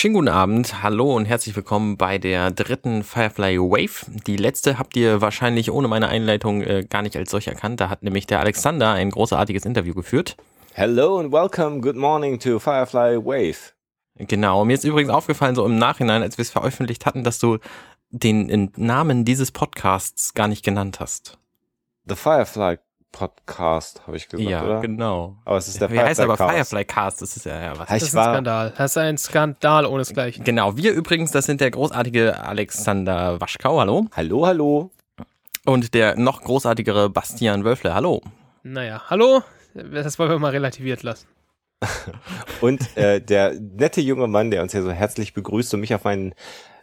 Schönen guten Abend, hallo und herzlich willkommen bei der dritten Firefly Wave. Die letzte habt ihr wahrscheinlich ohne meine Einleitung äh, gar nicht als solch erkannt. Da hat nämlich der Alexander ein großartiges Interview geführt. Hello and welcome, good morning to Firefly Wave. Genau, mir ist übrigens aufgefallen, so im Nachhinein, als wir es veröffentlicht hatten, dass du den Namen dieses Podcasts gar nicht genannt hast. The Firefly Podcast, habe ich gesagt, ja, oder? genau. Aber es ist der Wie Firefly heißt aber Cast. Firefly Cast? Das ist ja, ja was. Ich Das ist ein Skandal. Das ist ein Skandal ohnesgleichen. Genau, wir übrigens, das sind der großartige Alexander Waschkau, hallo. Hallo, hallo. Und der noch großartigere Bastian Wölfle, hallo. Naja, hallo? Das wollen wir mal relativiert lassen. Und äh, der nette junge Mann, der uns hier so herzlich begrüßt und mich auf mein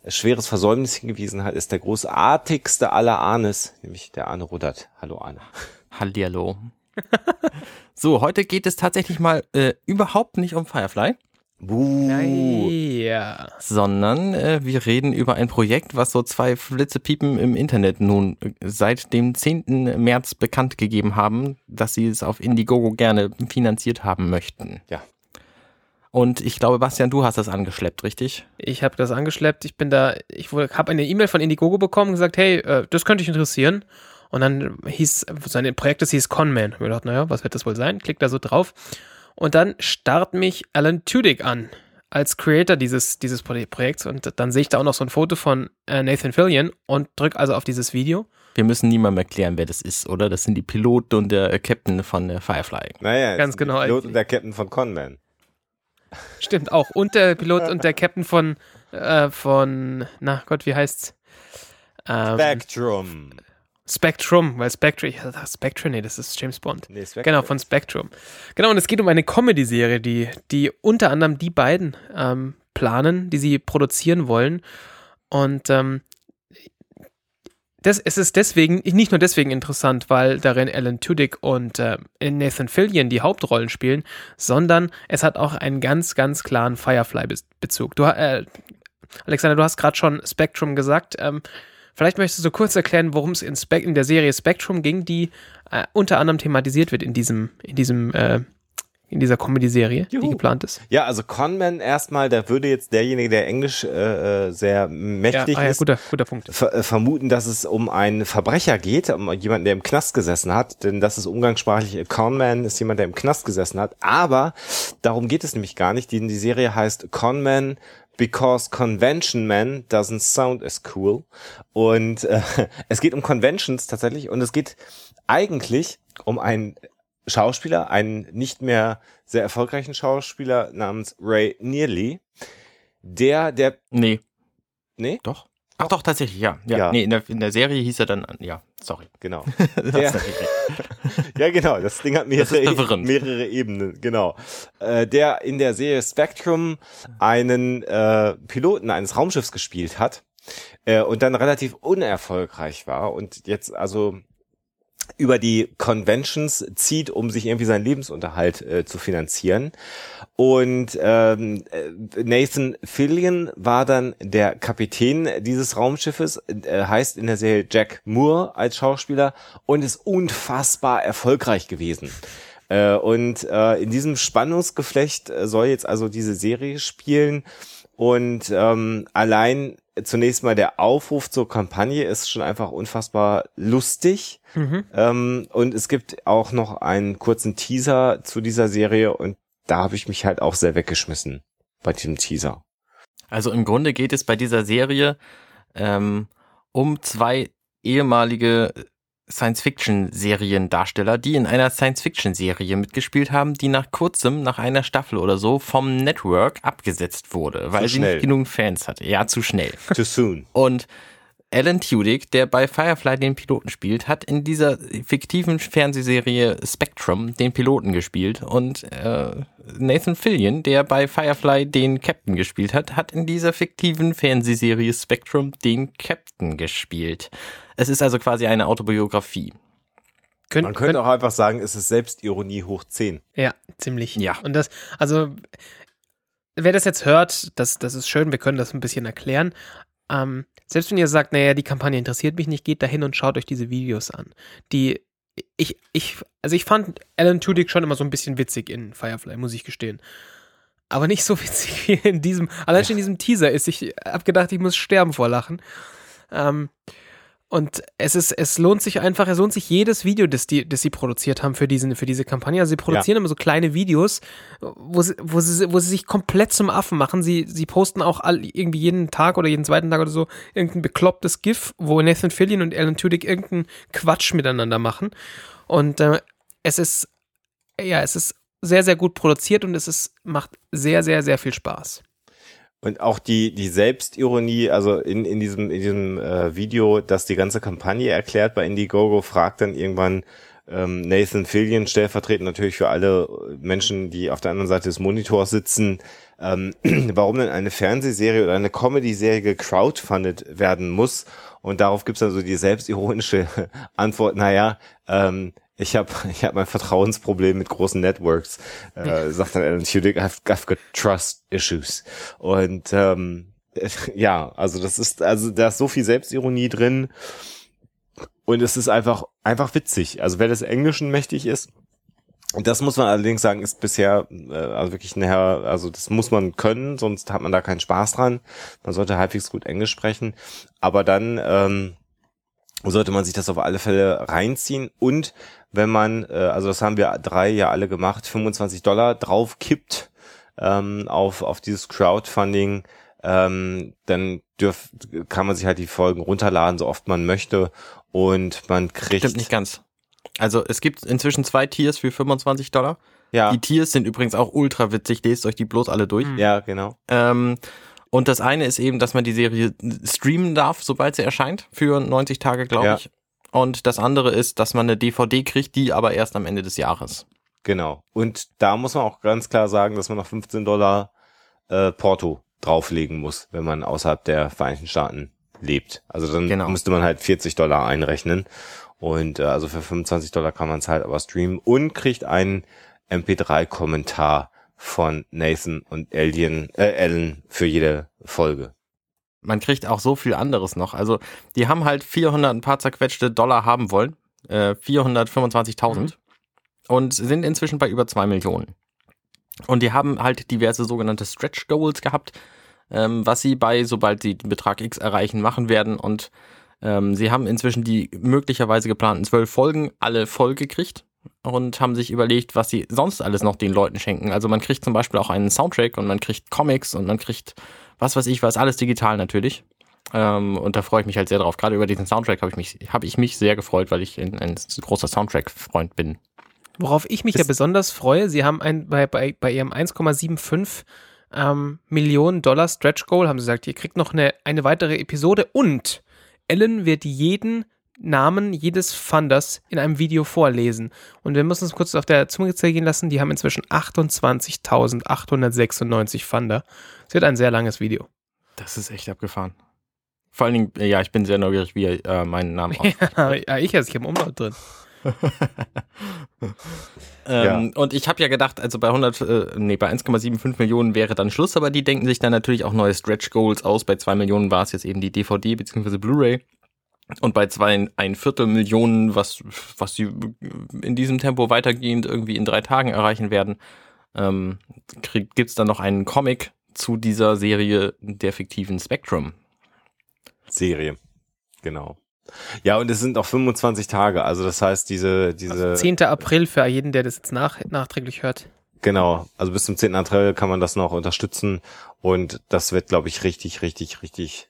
schweres Versäumnis hingewiesen hat, ist der großartigste aller Ahnes, nämlich der Arne Rudert. Hallo Arne. Hallihallo. so, heute geht es tatsächlich mal äh, überhaupt nicht um Firefly, Buh. Ja. sondern äh, wir reden über ein Projekt, was so zwei Flitzepiepen im Internet nun äh, seit dem 10. März bekannt gegeben haben, dass sie es auf Indiegogo gerne finanziert haben möchten. Ja. Und ich glaube, Bastian, du hast das angeschleppt, richtig? Ich habe das angeschleppt. Ich bin da, ich habe eine E-Mail von Indiegogo bekommen und gesagt, hey, äh, das könnte dich interessieren. Und dann hieß, sein Projekt das hieß Conman. Ich mir gedacht, naja, was wird das wohl sein? Klick da so drauf. Und dann starrt mich Alan Tudyk an als Creator dieses, dieses Pro- Projekts. Und dann sehe ich da auch noch so ein Foto von äh, Nathan Fillion und drücke also auf dieses Video. Wir müssen niemandem erklären, wer das ist, oder? Das sind die Piloten und der äh, Captain von der Firefly. Naja, Ganz genau, Der Pilot eigentlich. und der Captain von Conman. Stimmt auch. Und der Pilot und der Captain von, äh, von, na Gott, wie heißt's? Ähm, Spectrum. Spectrum, weil Spectre, ich dachte, Spectre, nee, das ist James Bond. Nee, Spectrum. Genau, von Spectrum. Genau, und es geht um eine Comedy-Serie, die, die unter anderem die beiden ähm, planen, die sie produzieren wollen. Und ähm, das, es ist deswegen, nicht nur deswegen interessant, weil darin Alan Tudyk und äh, Nathan Fillion die Hauptrollen spielen, sondern es hat auch einen ganz, ganz klaren Firefly-Bezug. Du, äh, Alexander, du hast gerade schon Spectrum gesagt. Ähm, vielleicht möchtest du kurz erklären, worum es in, in der Serie Spectrum ging, die äh, unter anderem thematisiert wird in diesem, in diesem, äh, in dieser Comedy-Serie, die geplant ist. Ja, also Conman erstmal, da würde jetzt derjenige, der Englisch äh, äh, sehr Ja, mächtig ah, ja, ist, guter, guter Punkt. ver äh, vermuten, dass es um einen Verbrecher geht, um jemanden, der im Knast gesessen hat, denn das ist umgangssprachlich, a Conman ist jemand, der im Knast gesessen hat, aber darum geht es nämlich gar nicht, die, die Serie heißt Conman Because Convention Man doesn't sound as cool. Und äh, es geht um Conventions tatsächlich und es geht eigentlich um einen Schauspieler, einen nicht mehr sehr erfolgreichen Schauspieler namens Ray Nearly, der, der, Nee, nee, doch. Ach doch, tatsächlich, ja. Ja, Ja. nee, in der, in der Serie hieß er dann, ja, sorry. genau. Der-. Ja, genau. Das Ding hat mehrere, verwirrend. mehrere Ebenen, genau. Äh, der in der Serie Spectrum einen äh, Piloten eines Raumschiffs gespielt hat äh, und dann relativ unerfolgreich war und jetzt also über die Conventions zieht, um sich irgendwie seinen Lebensunterhalt äh, zu finanzieren. Und ähm, äh, Nathan Fillion war dann der Kapitän dieses Raumschiffes, äh, heißt in der Serie Jack Moore als Schauspieler und ist unfassbar erfolgreich gewesen. Äh, und äh, in diesem Spannungsgeflecht äh, soll jetzt also diese Serie spielen. Und ähm, allein zunächst mal der Aufruf zur Kampagne ist schon einfach unfassbar lustig. Mhm. Ähm, und es gibt auch noch einen kurzen Teaser zu dieser Serie und da habe ich mich halt auch sehr weggeschmissen bei diesem Teaser. Also im Grunde geht es bei dieser Serie ähm, um zwei ehemalige Science-Fiction-Seriendarsteller, die in einer Science-Fiction-Serie mitgespielt haben, die nach kurzem, nach einer Staffel oder so, vom Network abgesetzt wurde, weil sie nicht genug Fans hatte. Ja, zu schnell. Too soon. Und Alan Tudyk, der bei Firefly den Piloten spielt, hat in dieser fiktiven Fernsehserie Spectrum den Piloten gespielt und äh, Nathan Fillion, der bei Firefly den Captain gespielt hat, hat in dieser fiktiven Fernsehserie Spectrum den Captain gespielt. Es ist also quasi eine Autobiografie. Könnt, Man könnte auch einfach sagen, es ist Selbstironie hoch 10. Ja, ziemlich. Ja. Und das, also, wer das jetzt hört, das, das ist schön, wir können das ein bisschen erklären. Ähm, selbst wenn ihr sagt, naja, die Kampagne interessiert mich nicht, geht dahin und schaut euch diese Videos an. Die, ich, ich, also ich fand Alan Tudyk schon immer so ein bisschen witzig in Firefly, muss ich gestehen. aber nicht so witzig wie in diesem. Allein schon in diesem Teaser ist. Ich habe gedacht, ich muss sterben vor Lachen. Ähm, und es ist, es lohnt sich einfach, es lohnt sich jedes Video, das die, das sie produziert haben für diesen, für diese Kampagne. Also sie produzieren ja. immer so kleine Videos, wo sie, wo sie, wo sie sich komplett zum Affen machen. Sie, sie posten auch all, irgendwie jeden Tag oder jeden zweiten Tag oder so irgendein beklopptes GIF, wo Nathan Fillion und Alan Tudyk irgendeinen Quatsch miteinander machen. Und äh, es ist, ja, es ist sehr, sehr gut produziert und es ist, macht sehr, sehr, sehr viel Spaß. Und auch die, die Selbstironie, also in, in diesem, in diesem äh, Video, das die ganze Kampagne erklärt bei Indiegogo, fragt dann irgendwann ähm, Nathan Fillion, stellvertretend natürlich für alle Menschen, die auf der anderen Seite des Monitors sitzen, ähm, warum denn eine Fernsehserie oder eine Comedy-Serie gecrowdfundet werden muss. Und darauf gibt's dann so die selbstironische Antwort, naja, ähm, ich habe ich hab mein Vertrauensproblem mit großen Networks, äh, sagt dann Alan Tudyk, I've, I've got trust issues. Und ähm, ja, also das ist, also da ist so viel Selbstironie drin und es ist einfach, einfach witzig. Also wer des Englischen mächtig ist, und das muss man allerdings sagen, ist bisher äh, also wirklich eine, also das muss man können, sonst hat man da keinen Spaß dran. Man sollte halbwegs gut Englisch sprechen. Aber dann ähm, sollte man sich das auf alle Fälle reinziehen und wenn man, äh, also das haben wir drei ja alle gemacht, 25 Dollar drauf kippt ähm, auf, auf dieses Crowdfunding, ähm, dann dürf, kann man sich halt die Folgen runterladen, so oft man möchte und man kriegt... Stimmt nicht ganz. Also es gibt inzwischen zwei Tiers für 25 Dollar. Ja. Die Tiers sind übrigens auch ultra witzig, lest euch die bloß alle durch. Ja, genau. Ähm, und das eine ist eben, dass man die Serie streamen darf, sobald sie erscheint, für 90 Tage, glaube ja. ich. Und das andere ist, dass man eine DVD kriegt, die aber erst am Ende des Jahres. Genau. Und da muss man auch ganz klar sagen, dass man noch 15 Dollar äh, Porto drauflegen muss, wenn man außerhalb der Vereinigten Staaten lebt. Also dann genau. müsste man halt 40 Dollar einrechnen. Und äh, also für 25 Dollar kann man es halt aber streamen und kriegt einen MP3-Kommentar von Nathan und Alien, äh, Ellen für jede Folge. Man kriegt auch so viel anderes noch. Also die haben halt 400 ein paar zerquetschte Dollar haben wollen, äh, 425.000 mhm. und sind inzwischen bei über zwei Millionen. Und die haben halt diverse sogenannte Stretch Goals gehabt, ähm, was sie bei, sobald sie den Betrag X erreichen, machen werden. Und ähm, sie haben inzwischen die möglicherweise geplanten zwölf Folgen alle voll gekriegt und haben sich überlegt, was sie sonst alles noch den Leuten schenken. Also man kriegt zum Beispiel auch einen Soundtrack und man kriegt Comics und man kriegt was weiß ich was, alles digital natürlich. Ähm, und da freue ich mich halt sehr drauf. Gerade über diesen Soundtrack habe ich mich, habe ich mich sehr gefreut, weil ich ein, ein großer Soundtrack-Freund bin. Worauf ich mich das ja besonders freue, sie haben ein, bei, bei, bei ihrem 1,75 ähm, Millionen Dollar Stretch Goal, haben sie gesagt, ihr kriegt noch eine, eine weitere Episode und Ellen wird jeden Namen jedes Funders in einem Video vorlesen. Und wir müssen uns kurz auf der Zunge zergehen lassen, die haben inzwischen 28.896 Funder. Es wird ein sehr langes Video. Das ist echt abgefahren. Vor allen Dingen, ja, ich bin sehr neugierig, wie er äh, meinen Namen ausspricht. ja, ich also, ich habe Umlaut drin. ähm, ja. Und ich habe ja gedacht, also bei 100, äh, nee, bei 1,75 Millionen wäre dann Schluss, aber die denken sich dann natürlich auch neue Stretch Goals aus. Bei 2 Millionen war es jetzt eben die DVD bzw. Blu-ray. Und bei zwei ein Viertel Millionen, was, was sie in diesem Tempo weitergehend irgendwie in drei Tagen erreichen werden, ähm, gibt es dann noch einen Comic zu dieser Serie der fiktiven Spectrum. Serie, genau. Ja, und es sind auch 25 Tage, also das heißt, diese, diese. Also 10. April für jeden, der das jetzt nach, nachträglich hört. Genau, also bis zum 10. April kann man das noch unterstützen und das wird, glaube ich, richtig, richtig, richtig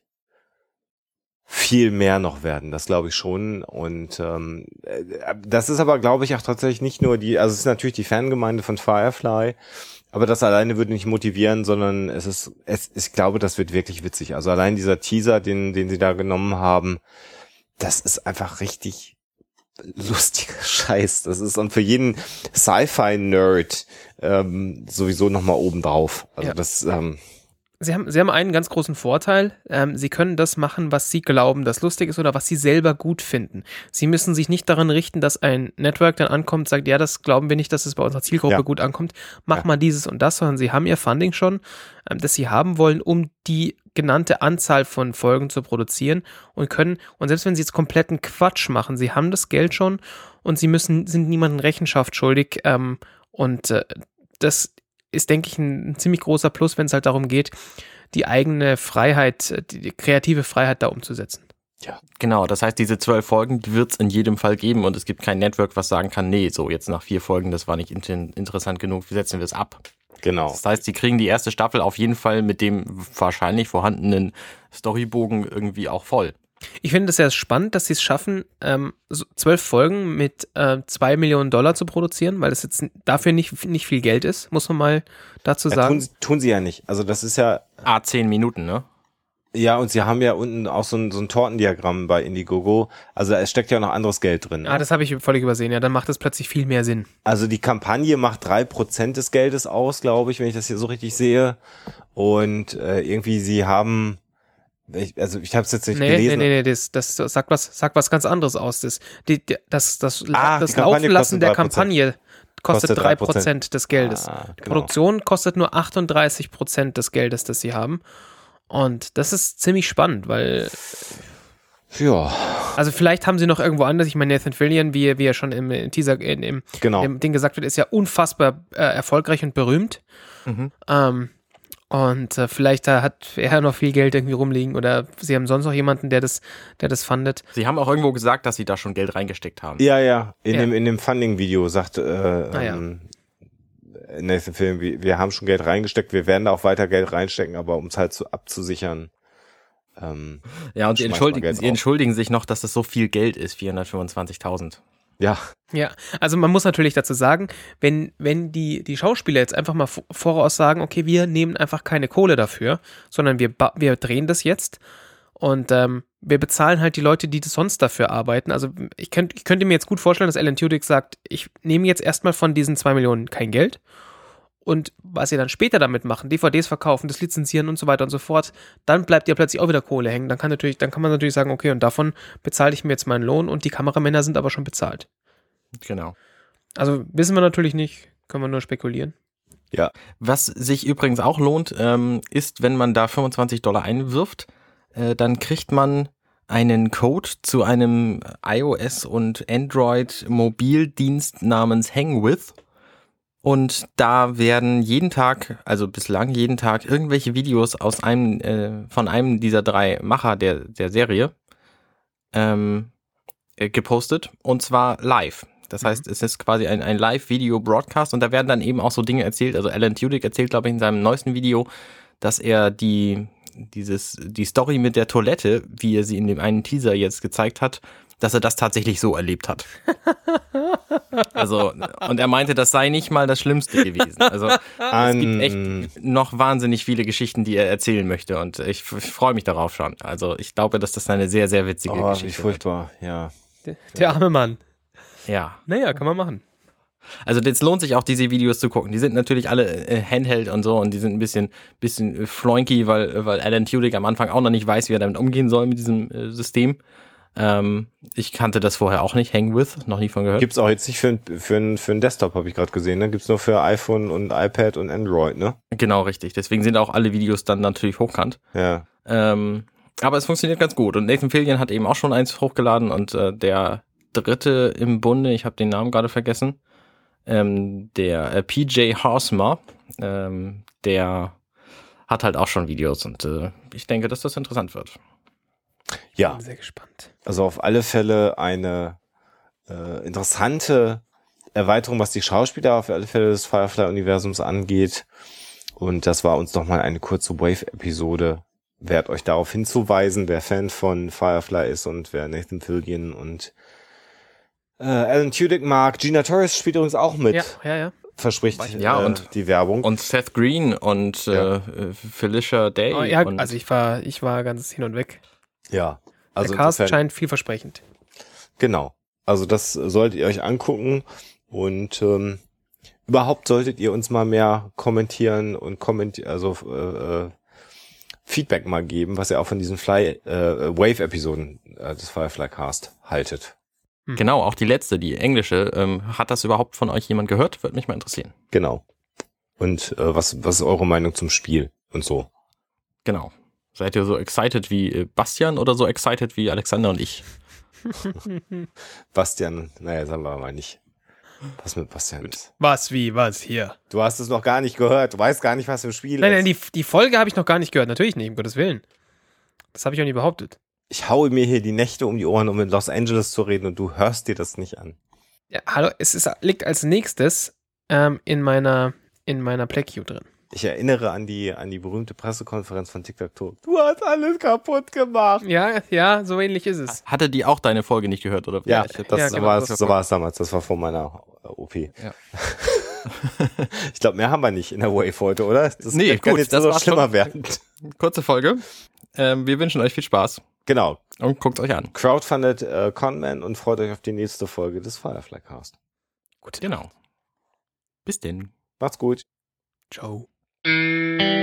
viel mehr noch werden, das glaube ich schon. Und ähm, äh, das ist aber, glaube ich, auch tatsächlich nicht nur die, also es ist natürlich die Fangemeinde von Firefly, aber das alleine würde nicht motivieren, sondern es ist, es, ich glaube, das wird wirklich witzig. Also allein dieser Teaser, den, den sie da genommen haben, das ist einfach richtig lustiger Scheiß. Das ist dann für jeden Sci-Fi-Nerd ähm, sowieso nochmal oben drauf. Also ja. das, ähm, Sie haben, Sie haben einen ganz großen Vorteil. Ähm, Sie können das machen, was Sie glauben, das lustig ist oder was Sie selber gut finden. Sie müssen sich nicht daran richten, dass ein Network dann ankommt und sagt, ja, das glauben wir nicht, dass es bei unserer Zielgruppe ja. gut ankommt. Mach ja. mal dieses und das, sondern Sie haben Ihr Funding schon, ähm, das Sie haben wollen, um die genannte Anzahl von Folgen zu produzieren und können, und selbst wenn Sie jetzt kompletten Quatsch machen, Sie haben das Geld schon und Sie müssen, sind niemandem Rechenschaft schuldig ähm, und äh, das ist, denke ich, ein, ein ziemlich großer Plus, wenn es halt darum geht, die eigene Freiheit, die, die kreative Freiheit da umzusetzen. Ja. Genau, das heißt, diese zwölf Folgen, die wird es in jedem Fall geben und es gibt kein Network, was sagen kann, nee, so jetzt nach vier Folgen, das war nicht in interessant genug, wie setzen wir es ab? Genau. Das heißt, die kriegen die erste Staffel auf jeden Fall mit dem wahrscheinlich vorhandenen Storybogen irgendwie auch voll. Ich finde es sehr spannend, dass sie es schaffen, ähm, so zwölf Folgen mit äh, zwei Millionen Dollar zu produzieren, weil das jetzt dafür nicht, nicht viel Geld ist, muss man mal dazu sagen. Ja, tun, tun, sie ja nicht. Also das ist ja. Ah, zehn Minuten, ne? Ja, und sie haben ja unten auch so ein, so ein Tortendiagramm bei Indiegogo. Also es steckt ja noch anderes Geld drin. Ne? Ah, das habe ich völlig übersehen. Ja, dann macht es plötzlich viel mehr Sinn. Also die Kampagne macht drei Prozent des Geldes aus, glaube ich, wenn ich das hier so richtig sehe. Und äh, irgendwie sie haben ich, also ich habe es jetzt nicht nee, gelesen. Nee, nee, nee, das, das sagt was, sagt was ganz anderes aus. Das, die, das, das, ah, das Laufenlassen der Kampagne kostet drei Prozent des Geldes. Ah, genau. Die Produktion kostet nur 38 Prozent des Geldes, das sie haben. Und das ist ziemlich spannend, weil. Ja. Also vielleicht haben sie noch irgendwo anders. Ich meine, Nathan Fillion, wie, wie er schon im Teaser, in, im, genau. im Ding gesagt wird, ist ja unfassbar äh, erfolgreich und berühmt. Mhm. Ähm, und äh, vielleicht da hat er noch viel Geld irgendwie rumliegen oder sie haben sonst noch jemanden, der das, der das fundet. Sie haben auch irgendwo gesagt, dass sie da schon Geld reingesteckt haben. Ja, ja. In ja. dem, in dem Funding-Video sagt äh, ah, ja. ähm, Nathan Film, wir, wir haben schon Geld reingesteckt, wir werden da auch weiter Geld reinstecken, aber um es halt so abzusichern. Ähm, ja, und sie entschuldigen, sie entschuldigen sich noch, dass das so viel Geld ist, 425.000. Ja. Ja, also man muss natürlich dazu sagen, wenn, wenn die, die Schauspieler jetzt einfach mal voraus sagen, okay, wir nehmen einfach keine Kohle dafür, sondern wir, wir drehen das jetzt und ähm, wir bezahlen halt die Leute, die sonst dafür arbeiten. Also ich, könnt, ich könnte mir jetzt gut vorstellen, dass Alan Tudyk sagt, ich nehme jetzt erstmal von diesen zwei Millionen kein Geld und was ihr dann später damit machen, DVDs verkaufen, das lizenzieren und so weiter und so fort, dann bleibt ihr plötzlich auch wieder Kohle hängen. Dann kann natürlich, dann kann man natürlich sagen, okay, und davon bezahle ich mir jetzt meinen Lohn und die Kameramänner sind aber schon bezahlt. Genau. Also wissen wir natürlich nicht, können wir nur spekulieren. Ja. Was sich übrigens auch lohnt, ähm, ist, wenn man da 25 Dollar einwirft, äh, dann kriegt man einen Code zu einem iOS und Android Mobildienst namens Hangwith. Und da werden jeden Tag, also bislang jeden Tag, irgendwelche Videos aus einem, äh, von einem dieser drei Macher der, der Serie ähm, äh, gepostet. Und zwar live. Das mhm. heißt, es ist quasi ein, ein Live-Video-Broadcast und da werden dann eben auch so Dinge erzählt. Also Alan Tudyk erzählt, glaube ich, in seinem neuesten Video, dass er die, dieses, die Story mit der Toilette, wie er sie in dem einen Teaser jetzt gezeigt hat, dass er das tatsächlich so erlebt hat. Also, und er meinte, das sei nicht mal das Schlimmste gewesen. Also, es gibt echt noch wahnsinnig viele Geschichten, die er erzählen möchte und ich, ich freue mich darauf schon. Also, ich glaube, dass das eine sehr, sehr witzige oh, Geschichte ist. Wie furchtbar, ja. Der, der arme Mann. Ja. Naja, kann man machen. Also jetzt lohnt sich auch diese Videos zu gucken. Die sind natürlich alle äh, Handheld und so und die sind ein bisschen, bisschen äh, floinky, weil, weil Alan Tudyk am Anfang auch noch nicht weiß, wie er damit umgehen soll mit diesem äh, System. Ähm, ich kannte das vorher auch nicht, Hang With, noch nie von gehört. Gibt's auch jetzt nicht für, für, für einen Desktop, habe ich gerade gesehen, ne? Gibt's nur für iPhone und iPad und Android, ne? Genau, richtig. Deswegen sind auch alle Videos dann natürlich hochkant. Ja. Ähm, aber es funktioniert ganz gut. Und Nathan Fillion hat eben auch schon eins hochgeladen und äh, der dritte im Bunde, ich habe den Namen gerade vergessen, ähm, der äh, PJ Horsemer, ähm, der hat halt auch schon Videos und äh, ich denke, dass das interessant wird. Ja. Bin sehr gespannt. Also auf alle Fälle eine äh, interessante Erweiterung, was die Schauspieler auf alle Fälle des Firefly-Universums angeht. Und das war uns nochmal eine kurze Wave-Episode wert, euch darauf hinzuweisen, wer Fan von Firefly ist und wer Nathan Fillion und äh, Alan Tudyk mag. Gina Torres spielt übrigens auch mit. Ja, ja, ja. Verspricht ja, äh, und, die Werbung. Und Seth Green und ja. äh, Felicia Day. Oh, ja, also ich war, ich war ganz hin und weg. Ja. Also Der Cast scheint vielversprechend. Genau. Also das solltet ihr euch angucken und ähm, überhaupt solltet ihr uns mal mehr kommentieren und kommentieren, also äh, äh, Feedback mal geben, was ihr auch von diesen Fly äh, Wave Episoden äh, des Firefly Cast haltet. Hm. Genau, auch die letzte, die englische. Ähm, hat das überhaupt von euch jemand gehört? Würde mich mal interessieren. Genau. Und äh, was, was ist eure Meinung zum Spiel und so? Genau. Seid ihr so excited wie äh, Bastian oder so excited wie Alexander und ich? Bastian, naja, sagen wir mal nicht. Was mit Bastian ist. Was, wie, was, hier? Du hast es noch gar nicht gehört. Du weißt gar nicht, was im Spiel Nein, ist. nein, die, die Folge habe ich noch gar nicht gehört. Natürlich nicht, um Gottes Willen. Das habe ich auch nie behauptet. ich haue mir hier die Nächte um die Ohren, um in Los Angeles zu reden und du hörst dir das nicht an. Ja, hallo, es ist, liegt als nächstes ähm, in meiner, in meiner Play-Queue drin. Ich erinnere an die, an die berühmte Pressekonferenz von TikTok. Du hast alles kaputt gemacht. Ja, ja, so ähnlich ist es. Hatte die auch deine Folge nicht gehört, oder? Ja, das, Ja, so, genau, war das es, war so war es damals. Das war vor meiner äh, OP. Ja. ich glaube, mehr haben wir nicht in der Wave heute, oder? Das Nee, kann gut, jetzt das nur noch schlimmer werden. Kurze Folge. Ähm, wir wünschen euch viel Spaß Genau. und guckt euch an. Crowdfunded äh, Conman und freut euch auf die nächste Folge des Firefly Cast. Gut. Genau. Bis denn. Macht's gut. Ciao. Música